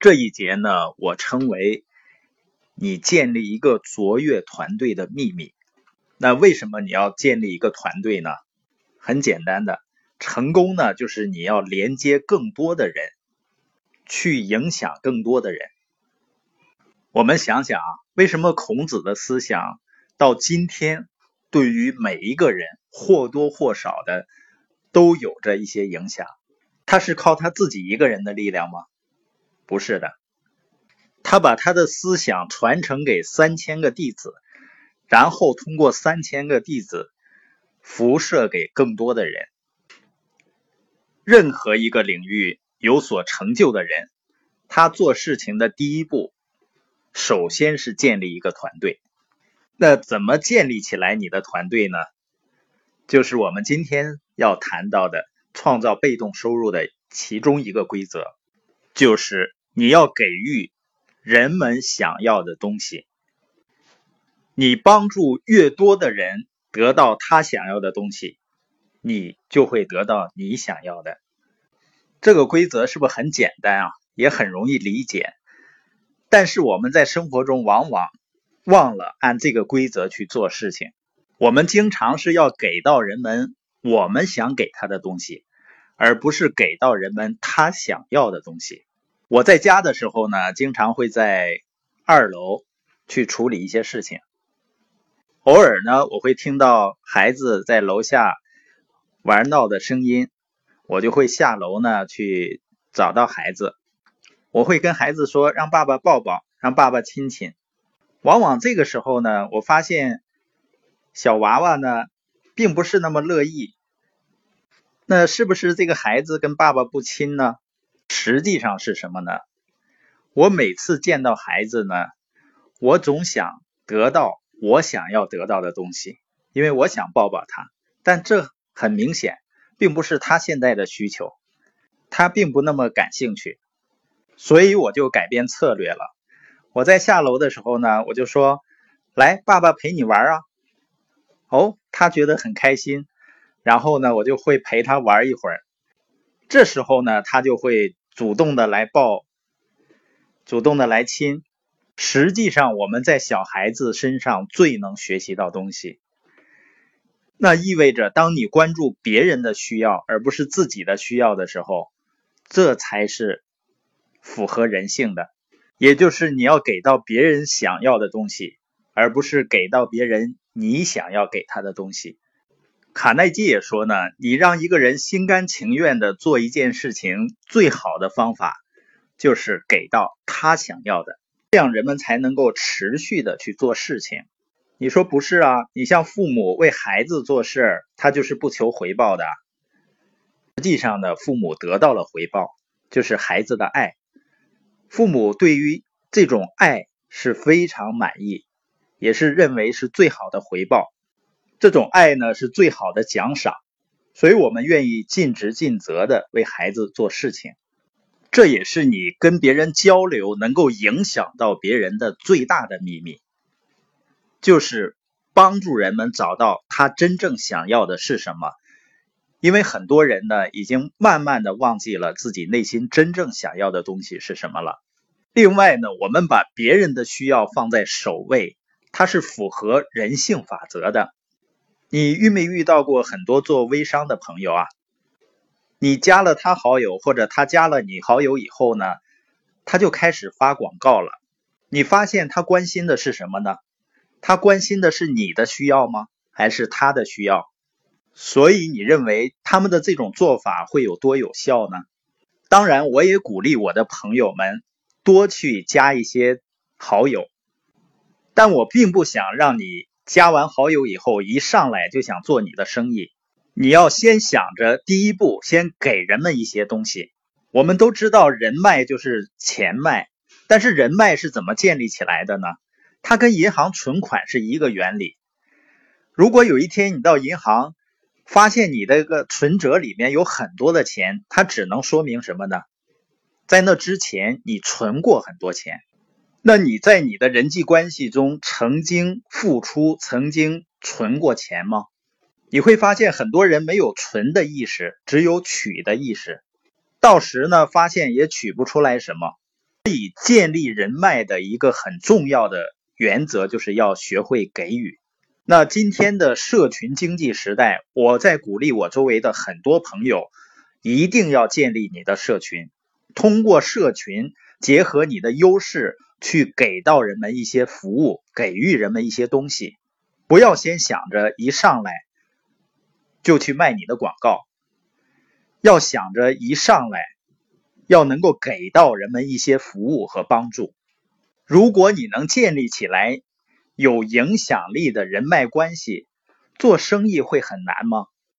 这一节呢，我称为你建立一个卓越团队的秘密。那为什么你要建立一个团队呢？很简单的，成功呢，就是你要连接更多的人，去影响更多的人。我们想想啊，为什么孔子的思想到今天对于每一个人或多或少的都有着一些影响？他是靠他自己一个人的力量吗？不是的，他把他的思想传承给三千个弟子，然后通过三千个弟子辐射给更多的人。任何一个领域有所成就的人，他做事情的第一步，首先是建立一个团队。那怎么建立起来你的团队呢？就是我们今天要谈到的创造被动收入的其中一个规则，就是。你要给予人们想要的东西，你帮助越多的人得到他想要的东西，你就会得到你想要的。这个规则是不是很简单啊？也很容易理解。但是我们在生活中往往忘了按这个规则去做事情。我们经常是要给到人们我们想给他的东西，而不是给到人们他想要的东西。我在家的时候呢，经常会在二楼去处理一些事情。偶尔呢，我会听到孩子在楼下玩闹的声音，我就会下楼呢去找到孩子。我会跟孩子说：“让爸爸抱抱，让爸爸亲亲。”往往这个时候呢，我发现小娃娃呢并不是那么乐意。那是不是这个孩子跟爸爸不亲呢？实际上是什么呢？我每次见到孩子呢，我总想得到我想要得到的东西，因为我想抱抱他。但这很明显，并不是他现在的需求，他并不那么感兴趣，所以我就改变策略了。我在下楼的时候呢，我就说：“来，爸爸陪你玩啊。”哦，他觉得很开心，然后呢，我就会陪他玩一会儿。这时候呢，他就会。主动的来抱，主动的来亲，实际上我们在小孩子身上最能学习到东西。那意味着，当你关注别人的需要，而不是自己的需要的时候，这才是符合人性的。也就是你要给到别人想要的东西，而不是给到别人你想要给他的东西。卡耐基也说呢，你让一个人心甘情愿的做一件事情，最好的方法就是给到他想要的，这样人们才能够持续的去做事情。你说不是啊？你像父母为孩子做事，他就是不求回报的。实际上呢，父母得到了回报，就是孩子的爱。父母对于这种爱是非常满意，也是认为是最好的回报。这种爱呢是最好的奖赏，所以我们愿意尽职尽责的为孩子做事情。这也是你跟别人交流能够影响到别人的最大的秘密，就是帮助人们找到他真正想要的是什么。因为很多人呢已经慢慢的忘记了自己内心真正想要的东西是什么了。另外呢，我们把别人的需要放在首位，它是符合人性法则的。你遇没遇到过很多做微商的朋友啊？你加了他好友，或者他加了你好友以后呢，他就开始发广告了。你发现他关心的是什么呢？他关心的是你的需要吗？还是他的需要？所以你认为他们的这种做法会有多有效呢？当然，我也鼓励我的朋友们多去加一些好友，但我并不想让你。加完好友以后，一上来就想做你的生意，你要先想着第一步，先给人们一些东西。我们都知道人脉就是钱脉，但是人脉是怎么建立起来的呢？它跟银行存款是一个原理。如果有一天你到银行，发现你的个存折里面有很多的钱，它只能说明什么呢？在那之前你存过很多钱。那你在你的人际关系中曾经付出、曾经存过钱吗？你会发现很多人没有存的意识，只有取的意识，到时呢发现也取不出来什么。所以，建立人脉的一个很重要的原则，就是要学会给予。那今天的社群经济时代，我在鼓励我周围的很多朋友，一定要建立你的社群，通过社群结合你的优势，去给到人们一些服务，给予人们一些东西。不要先想着一上来就去卖你的广告，要想着一上来。要能够给到人们一些服务和帮助。如果你能建立起来有影响力的人脉关系，做生意会很难吗？